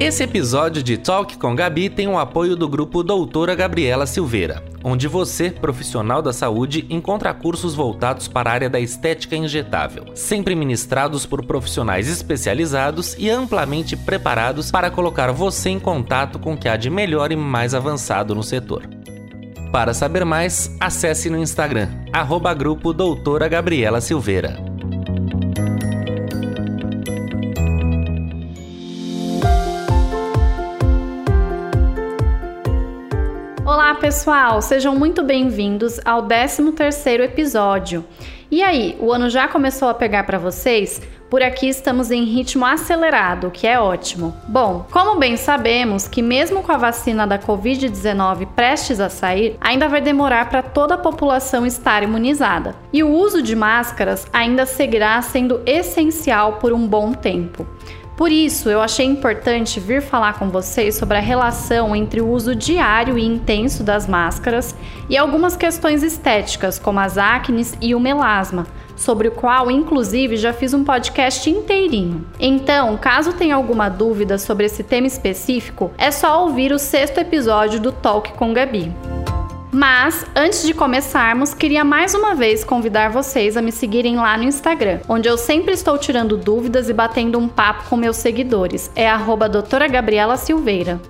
Esse episódio de Talk com Gabi tem o apoio do grupo Doutora Gabriela Silveira, onde você, profissional da saúde, encontra cursos voltados para a área da estética injetável, sempre ministrados por profissionais especializados e amplamente preparados para colocar você em contato com o que há de melhor e mais avançado no setor. Para saber mais, acesse no Instagram, arroba grupo Doutora Gabriela Silveira. Pessoal! Sejam muito bem-vindos ao 13º episódio. E aí, o ano já começou a pegar para vocês? Por aqui estamos em ritmo acelerado, que é ótimo. Bom, como bem sabemos que mesmo com a vacina da Covid-19 prestes a sair, ainda vai demorar para toda a população estar imunizada. E o uso de máscaras ainda seguirá sendo essencial por um bom tempo. Por isso, eu achei importante vir falar com vocês sobre a relação entre o uso diário e intenso das máscaras e algumas questões estéticas, como as acnes e o melasma, sobre o qual, inclusive, já fiz um podcast inteirinho. Então, caso tenha alguma dúvida sobre esse tema específico, é só ouvir o sexto episódio do Talk com Gabi. Mas, antes de começarmos, queria mais uma vez convidar vocês a me seguirem lá no Instagram, onde eu sempre estou tirando dúvidas e batendo um papo com meus seguidores. É doutora Gabriela Silveira.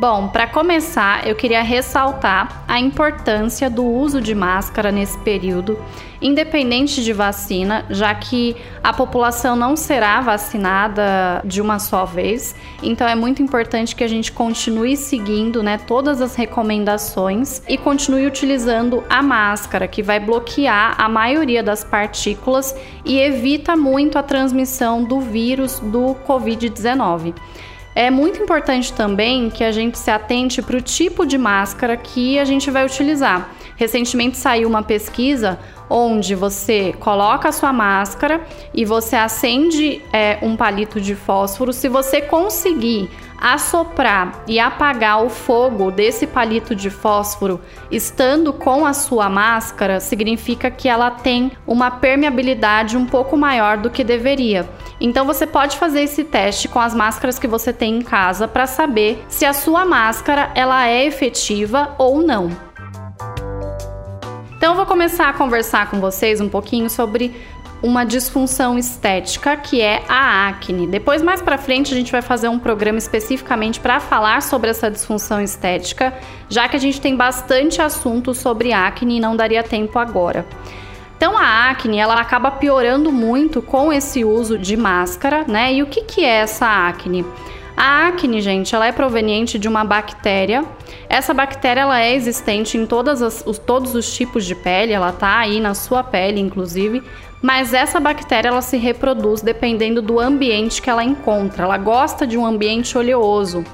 Bom, para começar, eu queria ressaltar a importância do uso de máscara nesse período, independente de vacina, já que a população não será vacinada de uma só vez. Então é muito importante que a gente continue seguindo, né, todas as recomendações e continue utilizando a máscara, que vai bloquear a maioria das partículas e evita muito a transmissão do vírus do COVID-19. É muito importante também que a gente se atente para o tipo de máscara que a gente vai utilizar. Recentemente saiu uma pesquisa onde você coloca a sua máscara e você acende é, um palito de fósforo. Se você conseguir assoprar e apagar o fogo desse palito de fósforo estando com a sua máscara, significa que ela tem uma permeabilidade um pouco maior do que deveria. Então você pode fazer esse teste com as máscaras que você tem em casa para saber se a sua máscara ela é efetiva ou não. Então eu vou começar a conversar com vocês um pouquinho sobre uma disfunção estética que é a acne. Depois mais para frente a gente vai fazer um programa especificamente para falar sobre essa disfunção estética, já que a gente tem bastante assunto sobre acne e não daria tempo agora. Então a acne ela acaba piorando muito com esse uso de máscara, né? E o que, que é essa acne? A acne, gente, ela é proveniente de uma bactéria. Essa bactéria ela é existente em todas as, os, todos os tipos de pele, ela tá aí na sua pele, inclusive. Mas essa bactéria ela se reproduz dependendo do ambiente que ela encontra. Ela gosta de um ambiente oleoso.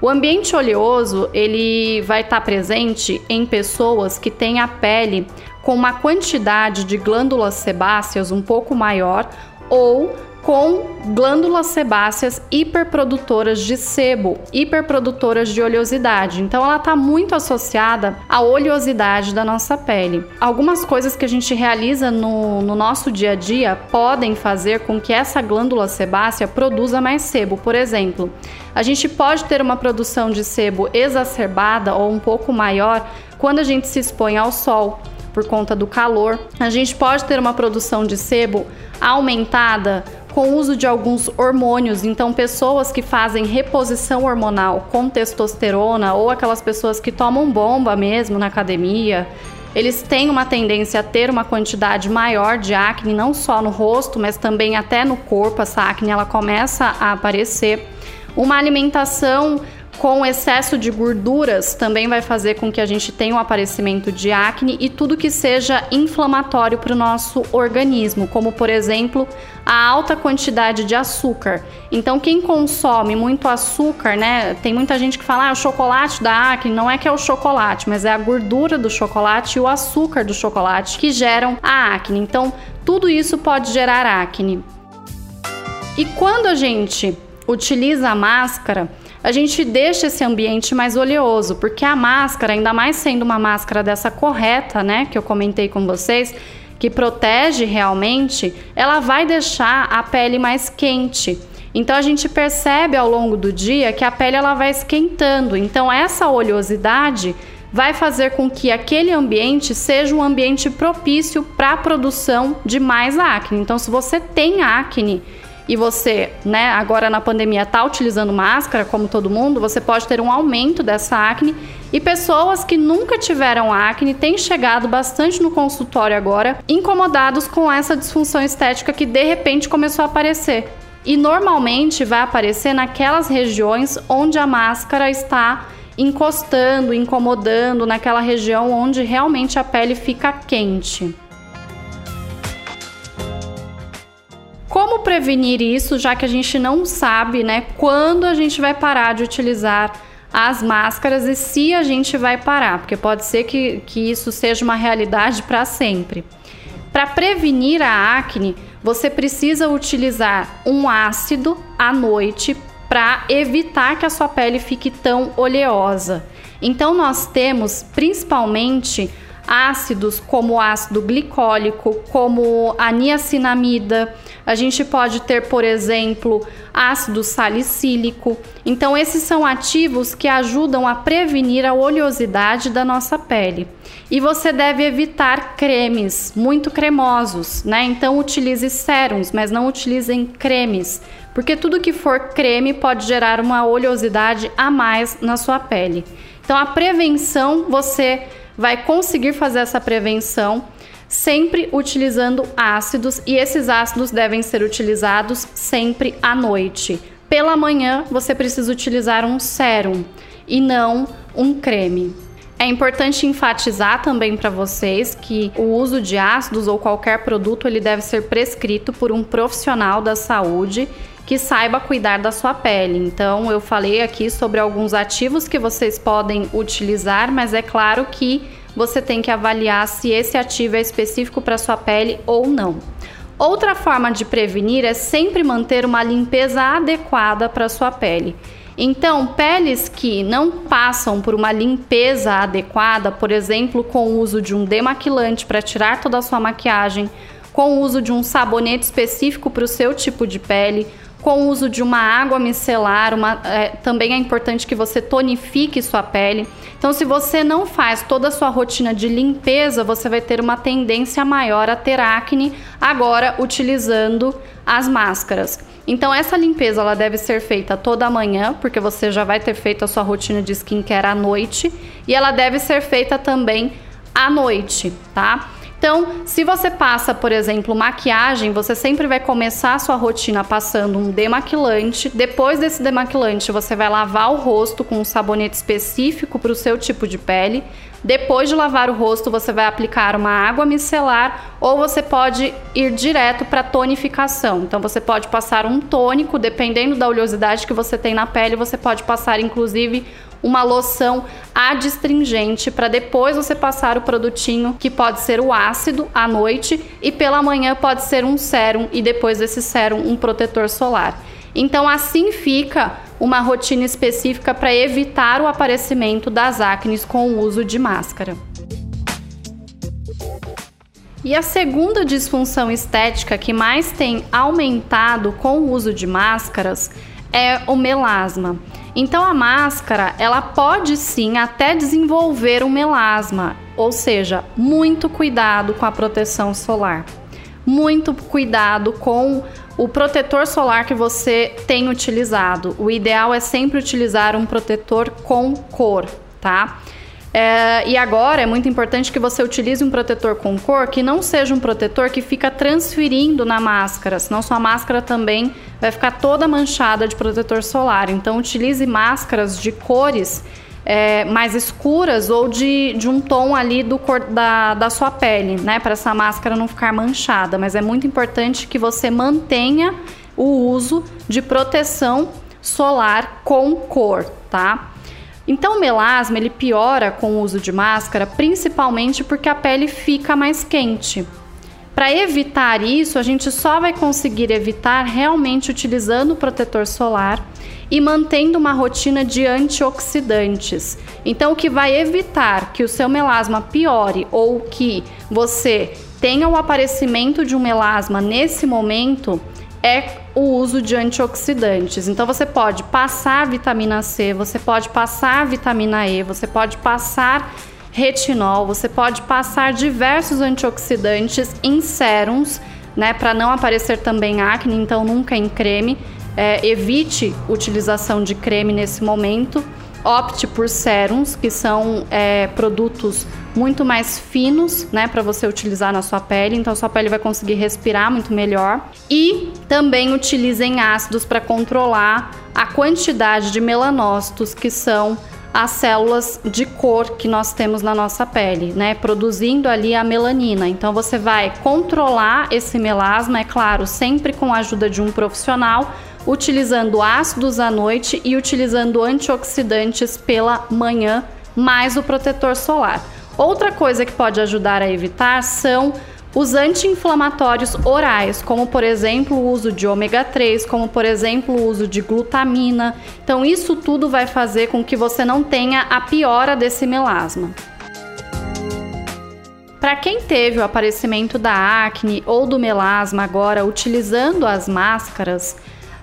O ambiente oleoso ele vai estar tá presente em pessoas que têm a pele com uma quantidade de glândulas sebáceas um pouco maior ou com glândulas sebáceas hiperprodutoras de sebo, hiperprodutoras de oleosidade. Então ela está muito associada à oleosidade da nossa pele. Algumas coisas que a gente realiza no, no nosso dia a dia podem fazer com que essa glândula sebácea produza mais sebo. Por exemplo, a gente pode ter uma produção de sebo exacerbada ou um pouco maior quando a gente se expõe ao sol por conta do calor. A gente pode ter uma produção de sebo aumentada com o uso de alguns hormônios. Então, pessoas que fazem reposição hormonal com testosterona ou aquelas pessoas que tomam bomba mesmo na academia, eles têm uma tendência a ter uma quantidade maior de acne, não só no rosto, mas também até no corpo. Essa acne ela começa a aparecer. Uma alimentação com excesso de gorduras também vai fazer com que a gente tenha um aparecimento de acne e tudo que seja inflamatório para o nosso organismo, como por exemplo a alta quantidade de açúcar. Então, quem consome muito açúcar, né? Tem muita gente que fala, ah, o chocolate da acne. Não é que é o chocolate, mas é a gordura do chocolate e o açúcar do chocolate que geram a acne. Então, tudo isso pode gerar acne. E quando a gente utiliza a máscara, a gente deixa esse ambiente mais oleoso, porque a máscara, ainda mais sendo uma máscara dessa correta, né, que eu comentei com vocês, que protege realmente, ela vai deixar a pele mais quente. Então a gente percebe ao longo do dia que a pele ela vai esquentando. Então essa oleosidade vai fazer com que aquele ambiente seja um ambiente propício para a produção de mais acne. Então se você tem acne, e você, né, agora na pandemia está utilizando máscara, como todo mundo, você pode ter um aumento dessa acne. E pessoas que nunca tiveram acne têm chegado bastante no consultório agora, incomodados com essa disfunção estética que de repente começou a aparecer. E normalmente vai aparecer naquelas regiões onde a máscara está encostando, incomodando, naquela região onde realmente a pele fica quente. Prevenir isso, já que a gente não sabe, né, quando a gente vai parar de utilizar as máscaras e se a gente vai parar, porque pode ser que, que isso seja uma realidade para sempre. Para prevenir a acne, você precisa utilizar um ácido à noite para evitar que a sua pele fique tão oleosa. Então, nós temos principalmente ácidos como o ácido glicólico, como a niacinamida. A gente pode ter, por exemplo, ácido salicílico. Então, esses são ativos que ajudam a prevenir a oleosidade da nossa pele. E você deve evitar cremes muito cremosos, né? Então, utilize sérums, mas não utilizem cremes, porque tudo que for creme pode gerar uma oleosidade a mais na sua pele. Então, a prevenção você vai conseguir fazer essa prevenção sempre utilizando ácidos e esses ácidos devem ser utilizados sempre à noite. Pela manhã, você precisa utilizar um sérum e não um creme. É importante enfatizar também para vocês que o uso de ácidos ou qualquer produto ele deve ser prescrito por um profissional da saúde que saiba cuidar da sua pele. Então, eu falei aqui sobre alguns ativos que vocês podem utilizar, mas é claro que você tem que avaliar se esse ativo é específico para sua pele ou não. Outra forma de prevenir é sempre manter uma limpeza adequada para sua pele. Então, peles que não passam por uma limpeza adequada, por exemplo, com o uso de um demaquilante para tirar toda a sua maquiagem, com o uso de um sabonete específico para o seu tipo de pele, com o uso de uma água micelar, uma, é, também é importante que você tonifique sua pele. Então, se você não faz toda a sua rotina de limpeza, você vai ter uma tendência maior a ter acne agora utilizando as máscaras. Então, essa limpeza ela deve ser feita toda manhã, porque você já vai ter feito a sua rotina de skincare à noite, e ela deve ser feita também à noite, tá? Então, se você passa, por exemplo, maquiagem, você sempre vai começar a sua rotina passando um demaquilante. Depois desse demaquilante, você vai lavar o rosto com um sabonete específico para o seu tipo de pele. Depois de lavar o rosto, você vai aplicar uma água micelar ou você pode ir direto para tonificação. Então, você pode passar um tônico, dependendo da oleosidade que você tem na pele, você pode passar inclusive uma loção adstringente para depois você passar o produtinho que pode ser o ácido à noite e pela manhã pode ser um sérum e depois desse sérum um protetor solar. Então assim fica uma rotina específica para evitar o aparecimento das acnes com o uso de máscara. E a segunda disfunção estética que mais tem aumentado com o uso de máscaras é o melasma. Então a máscara, ela pode sim até desenvolver um melasma, ou seja, muito cuidado com a proteção solar. Muito cuidado com o protetor solar que você tem utilizado. O ideal é sempre utilizar um protetor com cor, tá? É, e agora é muito importante que você utilize um protetor com cor que não seja um protetor que fica transferindo na máscara, senão sua máscara também vai ficar toda manchada de protetor solar. Então, utilize máscaras de cores é, mais escuras ou de, de um tom ali do cor, da, da sua pele, né? Para essa máscara não ficar manchada. Mas é muito importante que você mantenha o uso de proteção solar com cor, tá? Então o melasma ele piora com o uso de máscara, principalmente porque a pele fica mais quente. Para evitar isso, a gente só vai conseguir evitar realmente utilizando o protetor solar e mantendo uma rotina de antioxidantes. Então, o que vai evitar que o seu melasma piore ou que você tenha o aparecimento de um melasma nesse momento é o uso de antioxidantes. Então você pode passar vitamina C, você pode passar vitamina E, você pode passar retinol, você pode passar diversos antioxidantes em sérums, né, para não aparecer também acne, então nunca em creme. É, evite utilização de creme nesse momento. Opte por sérums, que são é, produtos muito mais finos, né, para você utilizar na sua pele. Então, sua pele vai conseguir respirar muito melhor. E também utilizem ácidos para controlar a quantidade de melanócitos, que são as células de cor que nós temos na nossa pele, né? Produzindo ali a melanina. Então você vai controlar esse melasma, é claro, sempre com a ajuda de um profissional, utilizando ácidos à noite e utilizando antioxidantes pela manhã, mais o protetor solar. Outra coisa que pode ajudar a evitar são os anti-inflamatórios orais, como por exemplo o uso de ômega 3, como por exemplo o uso de glutamina. Então, isso tudo vai fazer com que você não tenha a piora desse melasma. Para quem teve o aparecimento da acne ou do melasma agora utilizando as máscaras,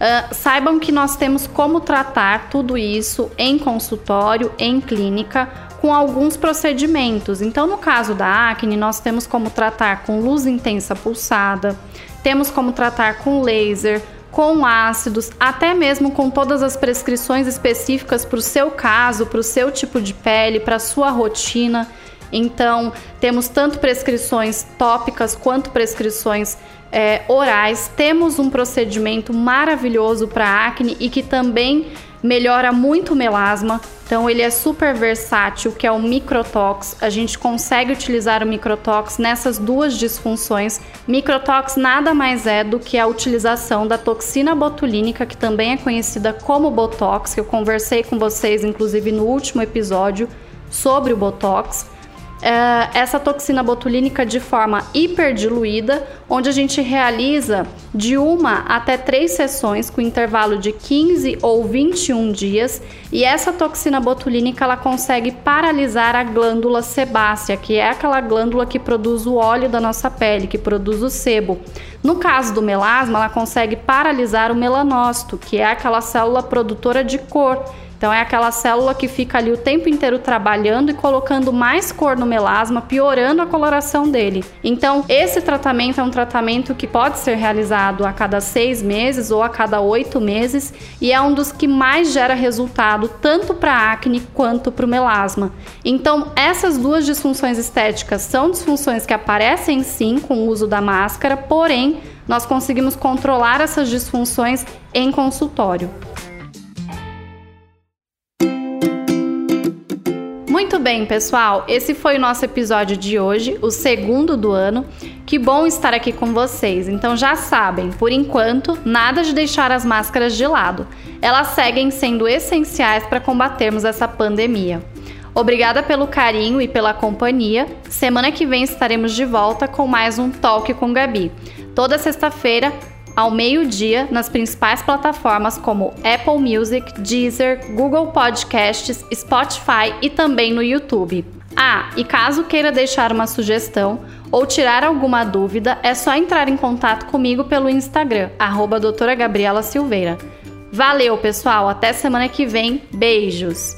uh, saibam que nós temos como tratar tudo isso em consultório, em clínica, com alguns procedimentos. Então, no caso da acne, nós temos como tratar com luz intensa pulsada, temos como tratar com laser, com ácidos, até mesmo com todas as prescrições específicas para o seu caso, para o seu tipo de pele, para a sua rotina. Então, temos tanto prescrições tópicas quanto prescrições é, orais. Temos um procedimento maravilhoso para acne e que também melhora muito o melasma. Então ele é super versátil, que é o microtox. A gente consegue utilizar o microtox nessas duas disfunções. Microtox nada mais é do que a utilização da toxina botulínica, que também é conhecida como botox, que eu conversei com vocês inclusive no último episódio sobre o botox é, essa toxina botulínica de forma hiperdiluída, onde a gente realiza de uma até três sessões com intervalo de 15 ou 21 dias, e essa toxina botulínica ela consegue paralisar a glândula sebácea, que é aquela glândula que produz o óleo da nossa pele, que produz o sebo. No caso do melasma, ela consegue paralisar o melanócito, que é aquela célula produtora de cor então é aquela célula que fica ali o tempo inteiro trabalhando e colocando mais cor no melasma, piorando a coloração dele. Então esse tratamento é um tratamento que pode ser realizado a cada seis meses ou a cada oito meses e é um dos que mais gera resultado tanto para acne quanto para o melasma. Então essas duas disfunções estéticas são disfunções que aparecem sim com o uso da máscara, porém nós conseguimos controlar essas disfunções em consultório. Muito bem, pessoal. Esse foi o nosso episódio de hoje, o segundo do ano. Que bom estar aqui com vocês. Então já sabem, por enquanto, nada de deixar as máscaras de lado. Elas seguem sendo essenciais para combatermos essa pandemia. Obrigada pelo carinho e pela companhia. Semana que vem estaremos de volta com mais um Talk com Gabi. Toda sexta-feira, ao meio-dia nas principais plataformas como Apple Music, Deezer, Google Podcasts, Spotify e também no YouTube. Ah, e caso queira deixar uma sugestão ou tirar alguma dúvida, é só entrar em contato comigo pelo Instagram, arroba doutora Gabriela Silveira. Valeu, pessoal! Até semana que vem. Beijos!